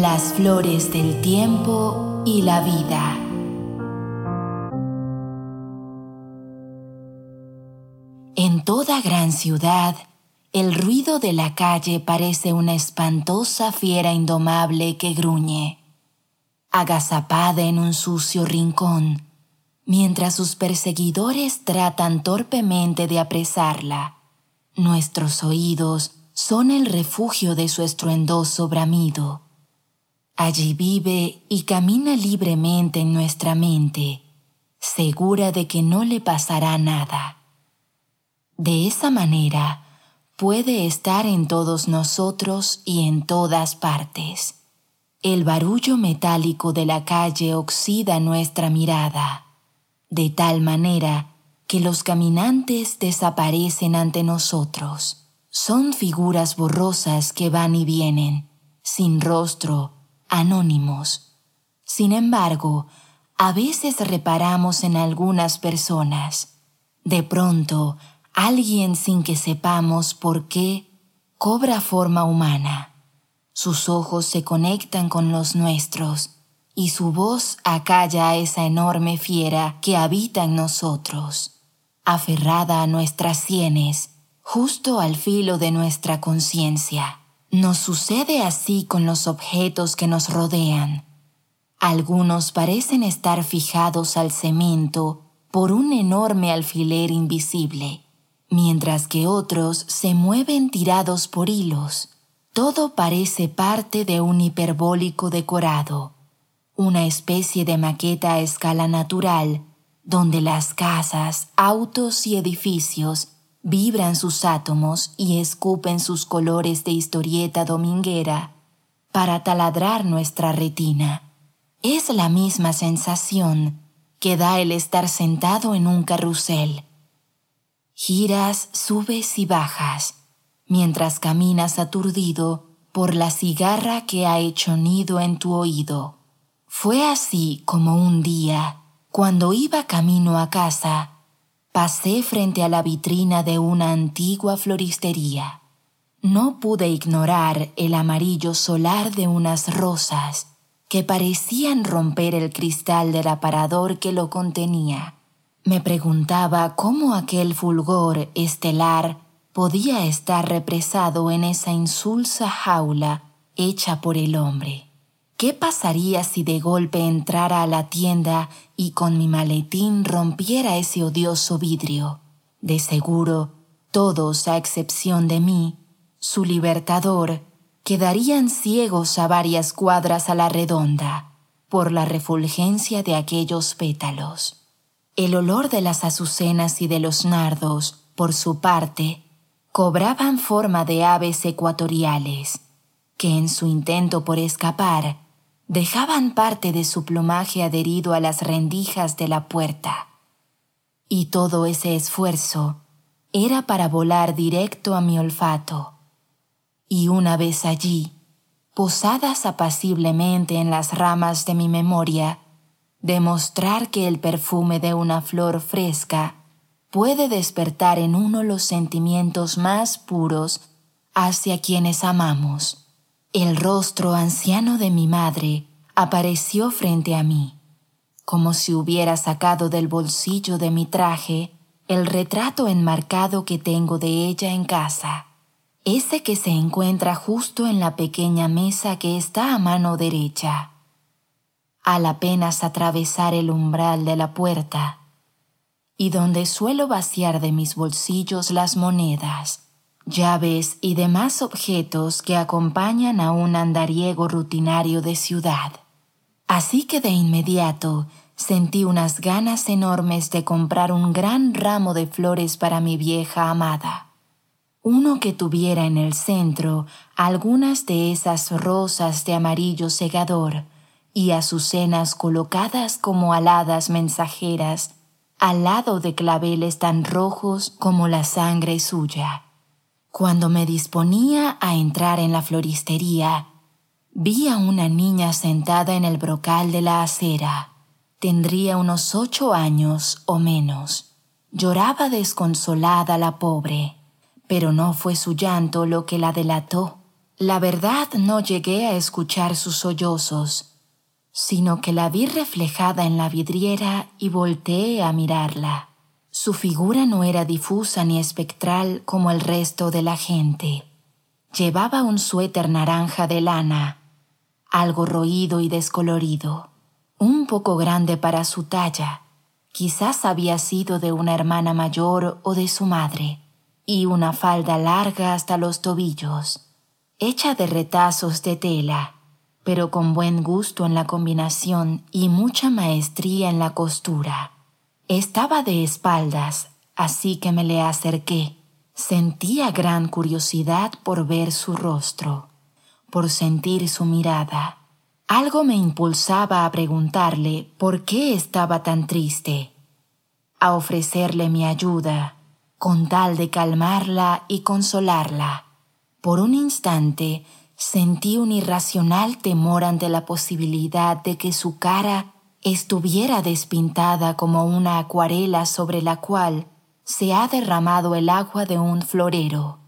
Las flores del tiempo y la vida. En toda gran ciudad, el ruido de la calle parece una espantosa fiera indomable que gruñe, agazapada en un sucio rincón, mientras sus perseguidores tratan torpemente de apresarla. Nuestros oídos son el refugio de su estruendoso bramido. Allí vive y camina libremente en nuestra mente, segura de que no le pasará nada. De esa manera, puede estar en todos nosotros y en todas partes. El barullo metálico de la calle oxida nuestra mirada, de tal manera que los caminantes desaparecen ante nosotros son figuras borrosas que van y vienen, sin rostro, anónimos. Sin embargo, a veces reparamos en algunas personas. De pronto, alguien sin que sepamos por qué cobra forma humana. Sus ojos se conectan con los nuestros y su voz acalla a esa enorme fiera que habita en nosotros. Aferrada a nuestras sienes, justo al filo de nuestra conciencia. Nos sucede así con los objetos que nos rodean. Algunos parecen estar fijados al cemento por un enorme alfiler invisible, mientras que otros se mueven tirados por hilos. Todo parece parte de un hiperbólico decorado, una especie de maqueta a escala natural, donde las casas, autos y edificios vibran sus átomos y escupen sus colores de historieta dominguera para taladrar nuestra retina. Es la misma sensación que da el estar sentado en un carrusel. Giras, subes y bajas, mientras caminas aturdido por la cigarra que ha hecho nido en tu oído. Fue así como un día, cuando iba camino a casa, Pasé frente a la vitrina de una antigua floristería. No pude ignorar el amarillo solar de unas rosas que parecían romper el cristal del aparador que lo contenía. Me preguntaba cómo aquel fulgor estelar podía estar represado en esa insulsa jaula hecha por el hombre. ¿Qué pasaría si de golpe entrara a la tienda y con mi maletín rompiera ese odioso vidrio? De seguro, todos, a excepción de mí, su libertador, quedarían ciegos a varias cuadras a la redonda por la refulgencia de aquellos pétalos. El olor de las azucenas y de los nardos, por su parte, cobraban forma de aves ecuatoriales, que en su intento por escapar dejaban parte de su plumaje adherido a las rendijas de la puerta. Y todo ese esfuerzo era para volar directo a mi olfato. Y una vez allí, posadas apaciblemente en las ramas de mi memoria, demostrar que el perfume de una flor fresca puede despertar en uno los sentimientos más puros hacia quienes amamos. El rostro anciano de mi madre apareció frente a mí, como si hubiera sacado del bolsillo de mi traje el retrato enmarcado que tengo de ella en casa, ese que se encuentra justo en la pequeña mesa que está a mano derecha. Al apenas atravesar el umbral de la puerta, y donde suelo vaciar de mis bolsillos las monedas, llaves y demás objetos que acompañan a un andariego rutinario de ciudad. Así que de inmediato sentí unas ganas enormes de comprar un gran ramo de flores para mi vieja amada. Uno que tuviera en el centro algunas de esas rosas de amarillo segador y azucenas colocadas como aladas mensajeras al lado de claveles tan rojos como la sangre suya. Cuando me disponía a entrar en la floristería, vi a una niña sentada en el brocal de la acera. Tendría unos ocho años o menos. Lloraba desconsolada la pobre, pero no fue su llanto lo que la delató. La verdad no llegué a escuchar sus sollozos, sino que la vi reflejada en la vidriera y volteé a mirarla. Su figura no era difusa ni espectral como el resto de la gente. Llevaba un suéter naranja de lana, algo roído y descolorido, un poco grande para su talla. Quizás había sido de una hermana mayor o de su madre, y una falda larga hasta los tobillos, hecha de retazos de tela, pero con buen gusto en la combinación y mucha maestría en la costura. Estaba de espaldas, así que me le acerqué. Sentía gran curiosidad por ver su rostro, por sentir su mirada. Algo me impulsaba a preguntarle por qué estaba tan triste, a ofrecerle mi ayuda, con tal de calmarla y consolarla. Por un instante sentí un irracional temor ante la posibilidad de que su cara estuviera despintada como una acuarela sobre la cual se ha derramado el agua de un florero,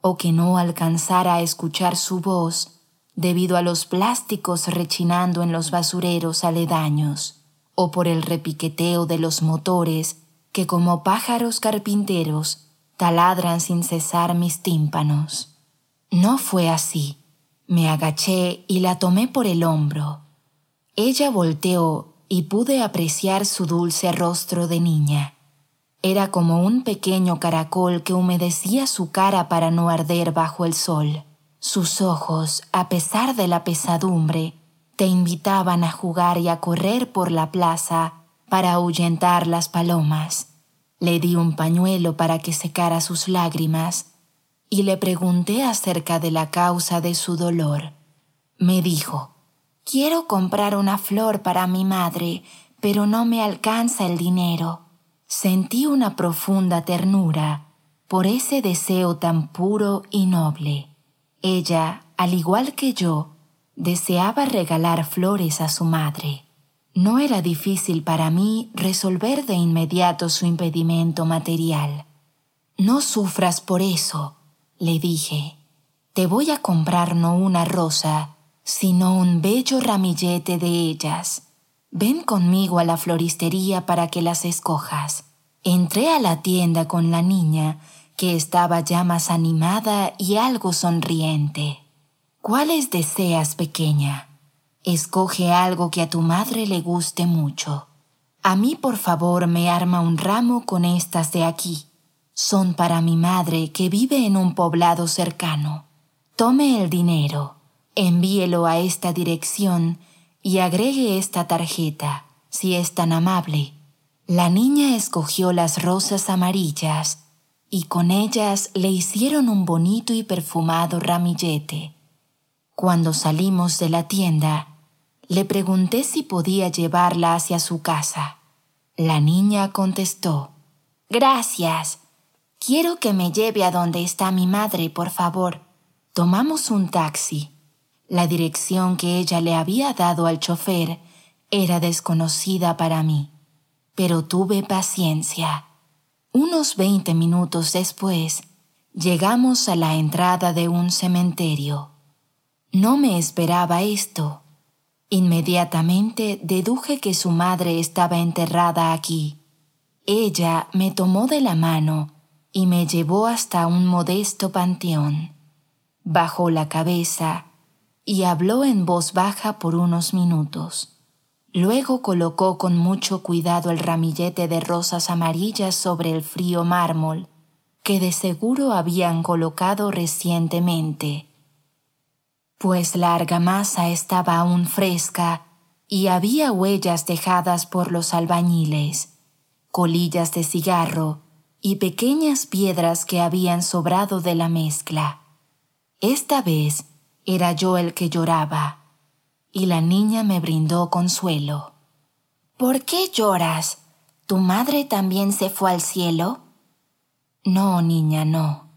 o que no alcanzara a escuchar su voz debido a los plásticos rechinando en los basureros aledaños, o por el repiqueteo de los motores que como pájaros carpinteros taladran sin cesar mis tímpanos. No fue así. Me agaché y la tomé por el hombro ella volteó y pude apreciar su dulce rostro de niña. Era como un pequeño caracol que humedecía su cara para no arder bajo el sol. Sus ojos, a pesar de la pesadumbre, te invitaban a jugar y a correr por la plaza para ahuyentar las palomas. Le di un pañuelo para que secara sus lágrimas y le pregunté acerca de la causa de su dolor. Me dijo, Quiero comprar una flor para mi madre, pero no me alcanza el dinero. Sentí una profunda ternura por ese deseo tan puro y noble. Ella, al igual que yo, deseaba regalar flores a su madre. No era difícil para mí resolver de inmediato su impedimento material. No sufras por eso, le dije. Te voy a comprar no una rosa, sino un bello ramillete de ellas. Ven conmigo a la floristería para que las escojas. Entré a la tienda con la niña, que estaba ya más animada y algo sonriente. ¿Cuáles deseas, pequeña? Escoge algo que a tu madre le guste mucho. A mí, por favor, me arma un ramo con estas de aquí. Son para mi madre que vive en un poblado cercano. Tome el dinero envíelo a esta dirección y agregue esta tarjeta, si es tan amable. La niña escogió las rosas amarillas y con ellas le hicieron un bonito y perfumado ramillete. Cuando salimos de la tienda, le pregunté si podía llevarla hacia su casa. La niña contestó, Gracias. Quiero que me lleve a donde está mi madre, por favor. Tomamos un taxi. La dirección que ella le había dado al chofer era desconocida para mí, pero tuve paciencia. Unos veinte minutos después, llegamos a la entrada de un cementerio. No me esperaba esto. Inmediatamente deduje que su madre estaba enterrada aquí. Ella me tomó de la mano y me llevó hasta un modesto panteón. Bajó la cabeza y habló en voz baja por unos minutos. Luego colocó con mucho cuidado el ramillete de rosas amarillas sobre el frío mármol que de seguro habían colocado recientemente, pues la argamasa estaba aún fresca y había huellas dejadas por los albañiles, colillas de cigarro y pequeñas piedras que habían sobrado de la mezcla. Esta vez era yo el que lloraba, y la niña me brindó consuelo. ¿Por qué lloras? ¿Tu madre también se fue al cielo? No, niña, no.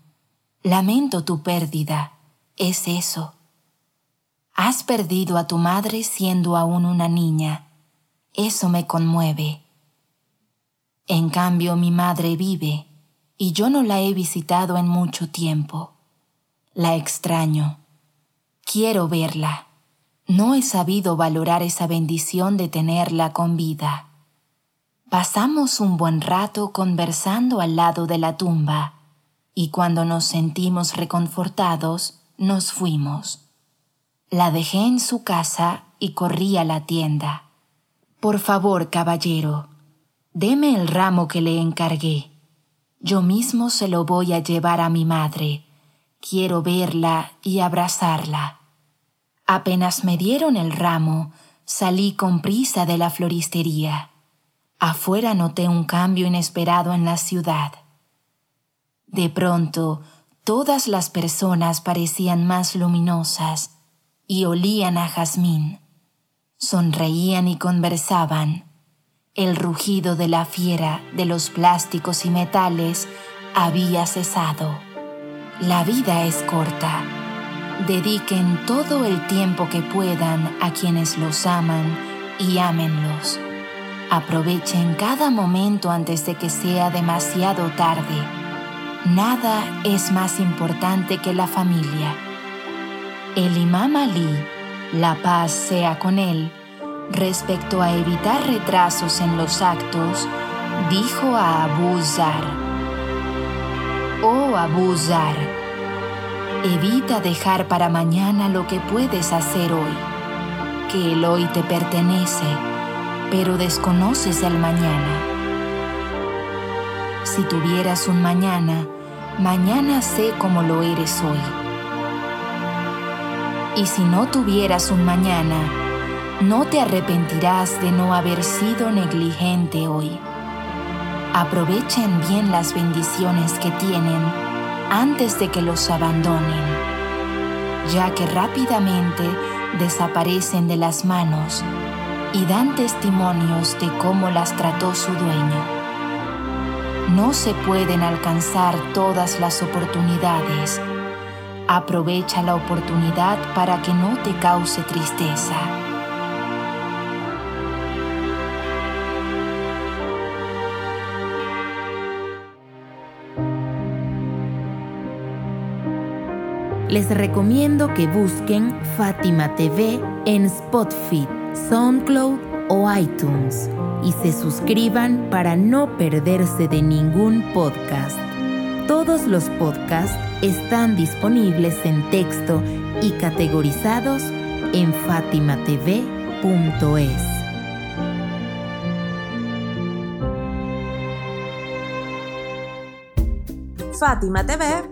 Lamento tu pérdida. Es eso. Has perdido a tu madre siendo aún una niña. Eso me conmueve. En cambio, mi madre vive, y yo no la he visitado en mucho tiempo. La extraño Quiero verla. No he sabido valorar esa bendición de tenerla con vida. Pasamos un buen rato conversando al lado de la tumba y cuando nos sentimos reconfortados, nos fuimos. La dejé en su casa y corrí a la tienda. Por favor, caballero, deme el ramo que le encargué. Yo mismo se lo voy a llevar a mi madre. Quiero verla y abrazarla. Apenas me dieron el ramo, salí con prisa de la floristería. Afuera noté un cambio inesperado en la ciudad. De pronto, todas las personas parecían más luminosas y olían a jazmín. Sonreían y conversaban. El rugido de la fiera de los plásticos y metales había cesado. La vida es corta. Dediquen todo el tiempo que puedan a quienes los aman y ámenlos. Aprovechen cada momento antes de que sea demasiado tarde Nada es más importante que la familia. El imam Ali, la paz sea con él, respecto a evitar retrasos en los actos, dijo a Abu Zar, Oh Abu Zar, evita dejar para mañana lo que puedes hacer hoy, que el hoy te pertenece, pero desconoces el mañana si tuvieras un mañana, mañana sé cómo lo eres hoy. Y si no tuvieras un mañana, no te arrepentirás de no haber sido negligente hoy. Aprovechen bien las bendiciones que tienen antes de que los abandonen, ya que rápidamente desaparecen de las manos y dan testimonios de cómo las trató su dueño. No se pueden alcanzar todas las oportunidades. Aprovecha la oportunidad para que no te cause tristeza. Les recomiendo que busquen Fátima TV en Spotify, SoundCloud o iTunes y se suscriban para no perderse de ningún podcast. Todos los podcasts están disponibles en texto y categorizados en fatimatv.es. fatimatv.es.